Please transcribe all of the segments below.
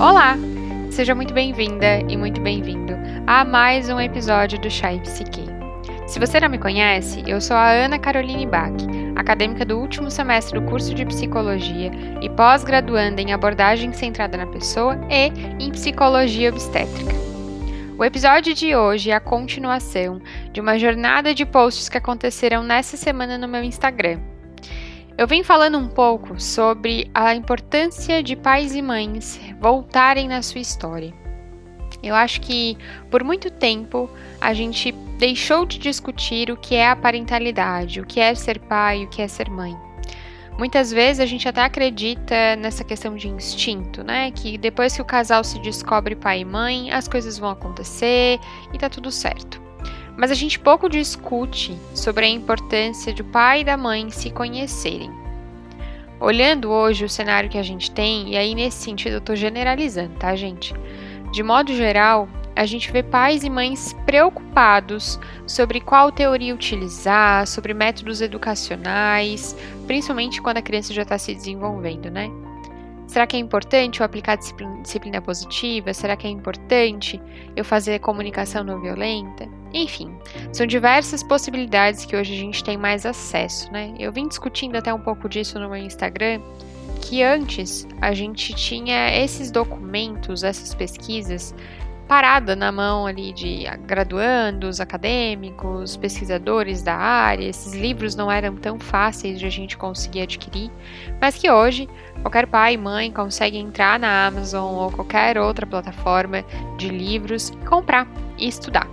Olá! Seja muito bem-vinda e muito bem-vindo a mais um episódio do Chai Psique. Se você não me conhece, eu sou a Ana Caroline Bach, acadêmica do último semestre do curso de Psicologia e pós-graduanda em abordagem centrada na pessoa e em Psicologia Obstétrica. O episódio de hoje é a continuação de uma jornada de posts que aconteceram nessa semana no meu Instagram. Eu vim falando um pouco sobre a importância de pais e mães voltarem na sua história. Eu acho que por muito tempo a gente deixou de discutir o que é a parentalidade, o que é ser pai, o que é ser mãe. Muitas vezes a gente até acredita nessa questão de instinto, né? Que depois que o casal se descobre pai e mãe, as coisas vão acontecer e tá tudo certo. Mas a gente pouco discute sobre a importância do pai e da mãe se conhecerem. Olhando hoje o cenário que a gente tem, e aí nesse sentido eu estou generalizando, tá, gente? De modo geral, a gente vê pais e mães preocupados sobre qual teoria utilizar, sobre métodos educacionais, principalmente quando a criança já está se desenvolvendo, né? Será que é importante eu aplicar disciplina positiva? Será que é importante eu fazer comunicação não violenta? Enfim, são diversas possibilidades que hoje a gente tem mais acesso, né? Eu vim discutindo até um pouco disso no meu Instagram, que antes a gente tinha esses documentos, essas pesquisas parada na mão ali de graduandos, acadêmicos, pesquisadores da área. Esses livros não eram tão fáceis de a gente conseguir adquirir, mas que hoje qualquer pai e mãe consegue entrar na Amazon ou qualquer outra plataforma de livros, comprar e estudar.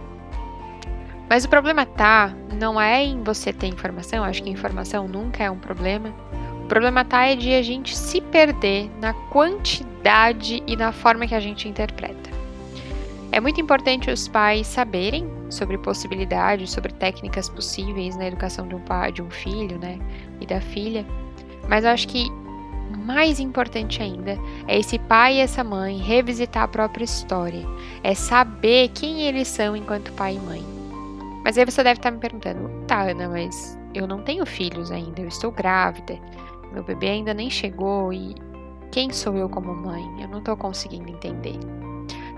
Mas o problema tá não é em você ter informação, acho que informação nunca é um problema. O problema tá é de a gente se perder na quantidade e na forma que a gente interpreta. É muito importante os pais saberem sobre possibilidades, sobre técnicas possíveis na educação de um pai, de um filho, né, e da filha. Mas eu acho que mais importante ainda é esse pai e essa mãe revisitar a própria história, é saber quem eles são enquanto pai e mãe. Mas aí você deve estar me perguntando, tá, Ana, mas eu não tenho filhos ainda, eu estou grávida, meu bebê ainda nem chegou e quem sou eu como mãe? Eu não estou conseguindo entender.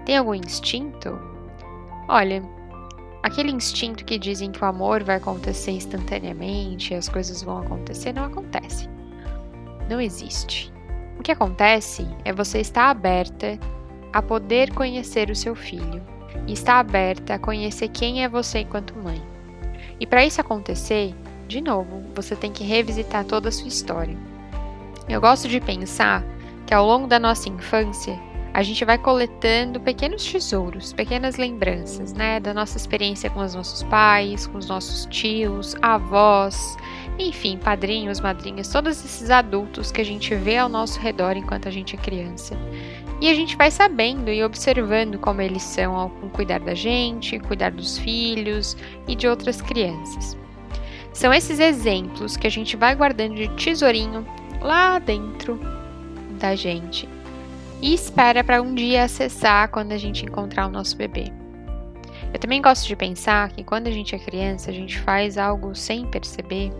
Tem algum instinto? Olha, aquele instinto que dizem que o amor vai acontecer instantaneamente, as coisas vão acontecer, não acontece. Não existe. O que acontece é você estar aberta a poder conhecer o seu filho e estar aberta a conhecer quem é você enquanto mãe. E para isso acontecer, de novo, você tem que revisitar toda a sua história. Eu gosto de pensar que ao longo da nossa infância, a gente vai coletando pequenos tesouros, pequenas lembranças, né, da nossa experiência com os nossos pais, com os nossos tios, avós, enfim, padrinhos, madrinhas, todos esses adultos que a gente vê ao nosso redor enquanto a gente é criança. E a gente vai sabendo e observando como eles são ao cuidar da gente, cuidar dos filhos e de outras crianças. São esses exemplos que a gente vai guardando de tesourinho lá dentro da gente e espera para um dia acessar quando a gente encontrar o nosso bebê. Eu também gosto de pensar que quando a gente é criança, a gente faz algo sem perceber,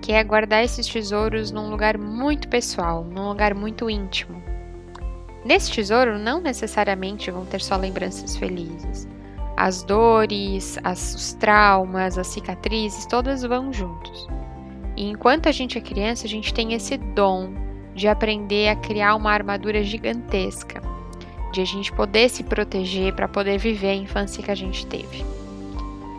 que é guardar esses tesouros num lugar muito pessoal, num lugar muito íntimo. Nesse tesouro não necessariamente vão ter só lembranças felizes. As dores, as, os traumas, as cicatrizes, todas vão juntos. E enquanto a gente é criança, a gente tem esse dom de aprender a criar uma armadura gigantesca, de a gente poder se proteger para poder viver a infância que a gente teve.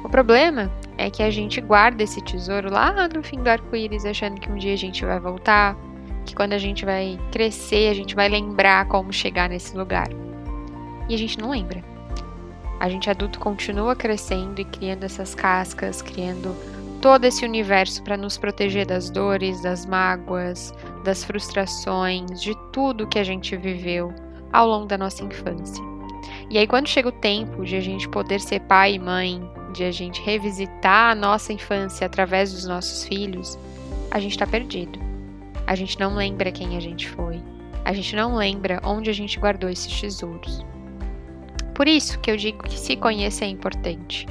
O problema é que a gente guarda esse tesouro lá no fim do arco-íris, achando que um dia a gente vai voltar, que quando a gente vai crescer, a gente vai lembrar como chegar nesse lugar. E a gente não lembra. A gente adulto continua crescendo e criando essas cascas, criando todo esse universo para nos proteger das dores, das mágoas, das frustrações, de tudo que a gente viveu ao longo da nossa infância. E aí, quando chega o tempo de a gente poder ser pai e mãe, de a gente revisitar a nossa infância através dos nossos filhos, a gente está perdido. A gente não lembra quem a gente foi. A gente não lembra onde a gente guardou esses tesouros. Por isso que eu digo que se conhecer é importante.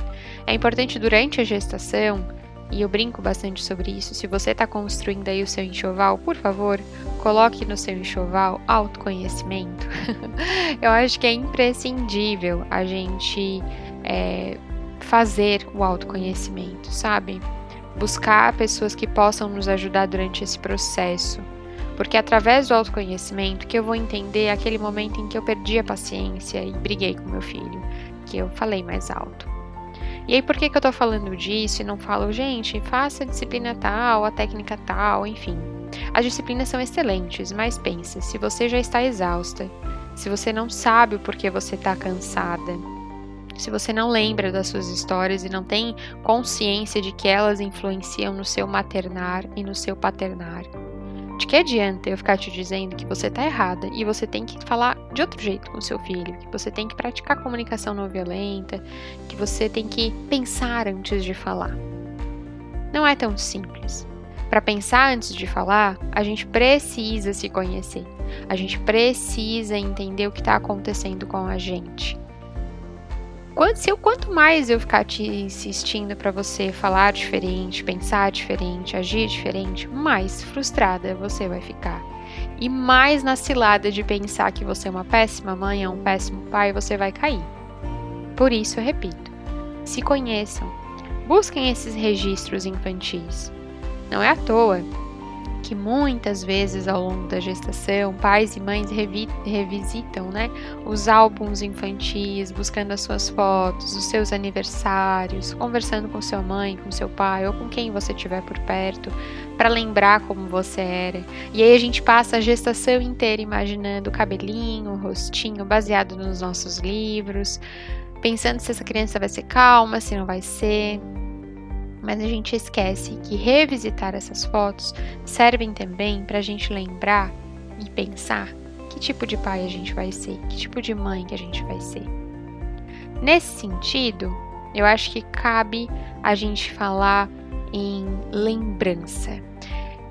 É importante durante a gestação e eu brinco bastante sobre isso. Se você está construindo aí o seu enxoval, por favor, coloque no seu enxoval autoconhecimento. eu acho que é imprescindível a gente é, fazer o autoconhecimento, sabe? Buscar pessoas que possam nos ajudar durante esse processo. Porque é através do autoconhecimento que eu vou entender aquele momento em que eu perdi a paciência e briguei com meu filho, que eu falei mais alto. E aí, por que, que eu tô falando disso e não falo, gente, faça a disciplina tal, a técnica tal, enfim. As disciplinas são excelentes, mas pense, se você já está exausta, se você não sabe o porquê você está cansada, se você não lembra das suas histórias e não tem consciência de que elas influenciam no seu maternar e no seu paternar, de que adianta eu ficar te dizendo que você está errada e você tem que falar de outro jeito com seu filho, que você tem que praticar comunicação não violenta, que você tem que pensar antes de falar? Não é tão simples. Para pensar antes de falar, a gente precisa se conhecer. A gente precisa entender o que está acontecendo com a gente. Quanto, se eu, quanto mais eu ficar te insistindo para você falar diferente, pensar diferente, agir diferente, mais frustrada você vai ficar. E mais na cilada de pensar que você é uma péssima mãe, é um péssimo pai, você vai cair. Por isso eu repito: se conheçam, busquem esses registros infantis. Não é à toa que muitas vezes ao longo da gestação, pais e mães revi revisitam né, os álbuns infantis, buscando as suas fotos, os seus aniversários, conversando com sua mãe, com seu pai ou com quem você tiver por perto, para lembrar como você era. E aí a gente passa a gestação inteira imaginando o cabelinho, o rostinho, baseado nos nossos livros, pensando se essa criança vai ser calma, se não vai ser mas a gente esquece que revisitar essas fotos servem também para a gente lembrar e pensar que tipo de pai a gente vai ser, que tipo de mãe que a gente vai ser. Nesse sentido, eu acho que cabe a gente falar em lembrança.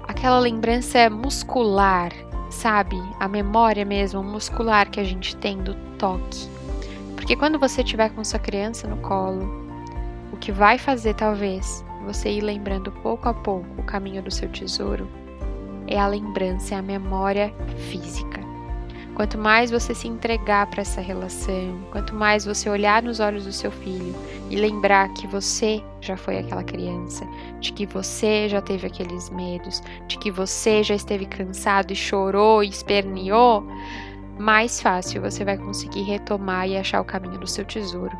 Aquela lembrança muscular, sabe? A memória mesmo muscular que a gente tem do toque. Porque quando você estiver com sua criança no colo, o que vai fazer talvez você ir lembrando pouco a pouco o caminho do seu tesouro é a lembrança, é a memória física. Quanto mais você se entregar para essa relação, quanto mais você olhar nos olhos do seu filho e lembrar que você já foi aquela criança, de que você já teve aqueles medos, de que você já esteve cansado e chorou e esperneou, mais fácil você vai conseguir retomar e achar o caminho do seu tesouro.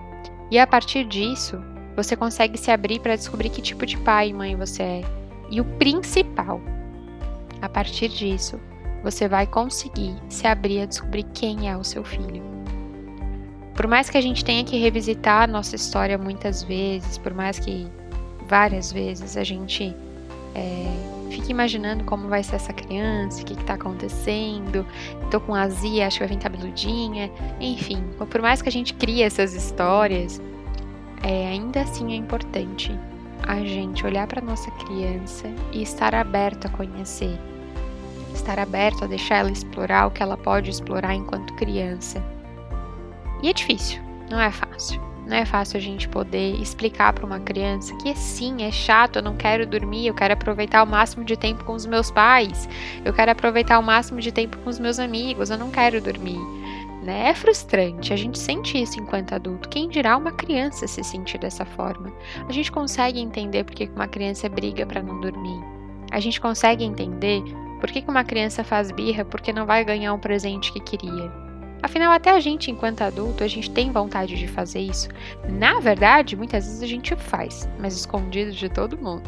E a partir disso, você consegue se abrir para descobrir que tipo de pai e mãe você é. E o principal, a partir disso, você vai conseguir se abrir a descobrir quem é o seu filho. Por mais que a gente tenha que revisitar a nossa história muitas vezes, por mais que várias vezes a gente é, fique imaginando como vai ser essa criança, o que está acontecendo, tô com azia, acho que vai vir cabeludinha, enfim, por mais que a gente crie essas histórias, é, ainda assim é importante a gente olhar para nossa criança e estar aberto a conhecer, estar aberto a deixar ela explorar o que ela pode explorar enquanto criança. E é difícil, não é fácil. Não é fácil a gente poder explicar para uma criança que sim, é chato, eu não quero dormir, eu quero aproveitar o máximo de tempo com os meus pais, eu quero aproveitar o máximo de tempo com os meus amigos, eu não quero dormir né? É frustrante, a gente sente isso enquanto adulto. Quem dirá uma criança se sentir dessa forma? A gente consegue entender por que uma criança briga para não dormir. A gente consegue entender por que uma criança faz birra porque não vai ganhar um presente que queria. Afinal, até a gente, enquanto adulto, a gente tem vontade de fazer isso. Na verdade, muitas vezes a gente faz, mas escondido de todo mundo.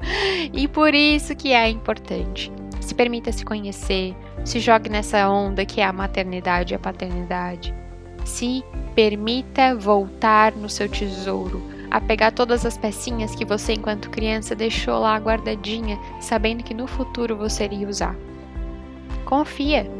e por isso que é importante. Se permita se conhecer, se jogue nessa onda que é a maternidade e a paternidade. Se permita voltar no seu tesouro, a pegar todas as pecinhas que você, enquanto criança, deixou lá guardadinha, sabendo que no futuro você iria usar. Confia.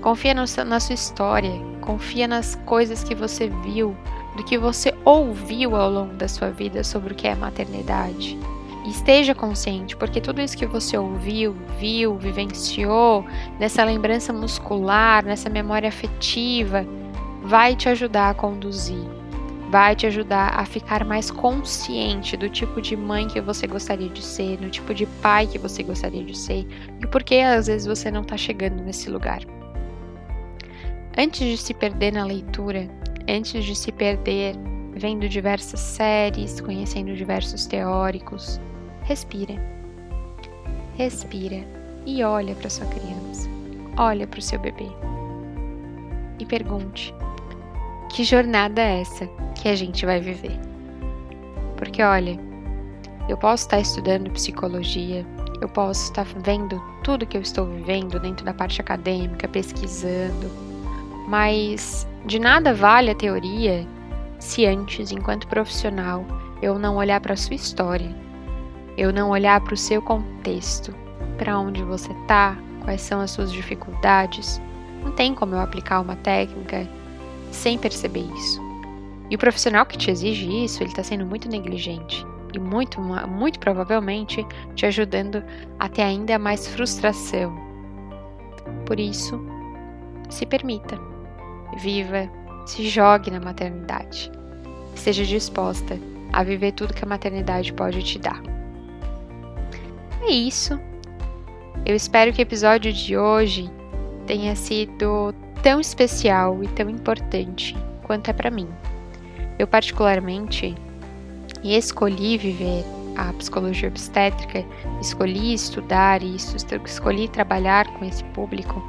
Confia no na sua história. Confia nas coisas que você viu, do que você ouviu ao longo da sua vida sobre o que é maternidade esteja consciente, porque tudo isso que você ouviu, viu, vivenciou, nessa lembrança muscular, nessa memória afetiva, vai te ajudar a conduzir, vai te ajudar a ficar mais consciente do tipo de mãe que você gostaria de ser, do tipo de pai que você gostaria de ser e por que às vezes você não está chegando nesse lugar. Antes de se perder na leitura, antes de se perder vendo diversas séries, conhecendo diversos teóricos, respira. Respira e olha para sua criança, olha para o seu bebê e pergunte: que jornada é essa que a gente vai viver? Porque olha, eu posso estar estudando psicologia, eu posso estar vendo tudo que eu estou vivendo dentro da parte acadêmica, pesquisando, mas de nada vale a teoria se antes, enquanto profissional, eu não olhar para a sua história, eu não olhar para o seu contexto, para onde você está, quais são as suas dificuldades. Não tem como eu aplicar uma técnica sem perceber isso. E o profissional que te exige isso, ele está sendo muito negligente e muito, muito provavelmente te ajudando a ter ainda mais frustração. Por isso, se permita, viva, se jogue na maternidade. Esteja disposta a viver tudo que a maternidade pode te dar. É isso. Eu espero que o episódio de hoje tenha sido tão especial e tão importante quanto é para mim. Eu particularmente escolhi viver a psicologia obstétrica, escolhi estudar isso, escolhi trabalhar com esse público,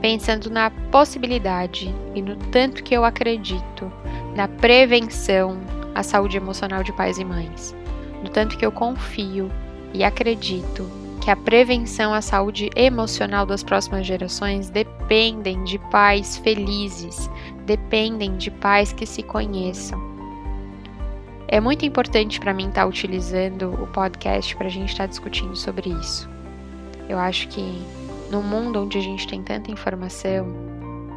pensando na possibilidade e no tanto que eu acredito na prevenção à saúde emocional de pais e mães, no tanto que eu confio e acredito que a prevenção à saúde emocional das próximas gerações dependem de pais felizes, dependem de pais que se conheçam. É muito importante para mim estar tá utilizando o podcast para a gente estar tá discutindo sobre isso. Eu acho que no mundo onde a gente tem tanta informação,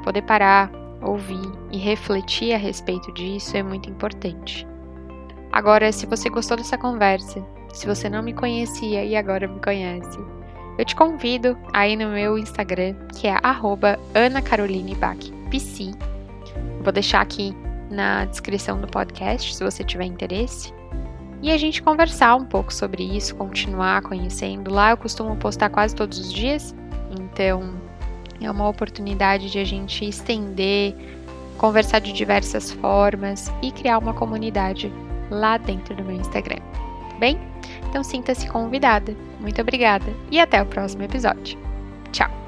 poder parar, ouvir e refletir a respeito disso é muito importante. Agora, se você gostou dessa conversa, se você não me conhecia e agora me conhece, eu te convido aí no meu Instagram, que é @ana_caroline_bach_pc. Vou deixar aqui na descrição do podcast, se você tiver interesse. E a gente conversar um pouco sobre isso, continuar conhecendo. Lá eu costumo postar quase todos os dias, então é uma oportunidade de a gente estender, conversar de diversas formas e criar uma comunidade lá dentro do meu Instagram. Bem? Então sinta-se convidada. Muito obrigada e até o próximo episódio. Tchau!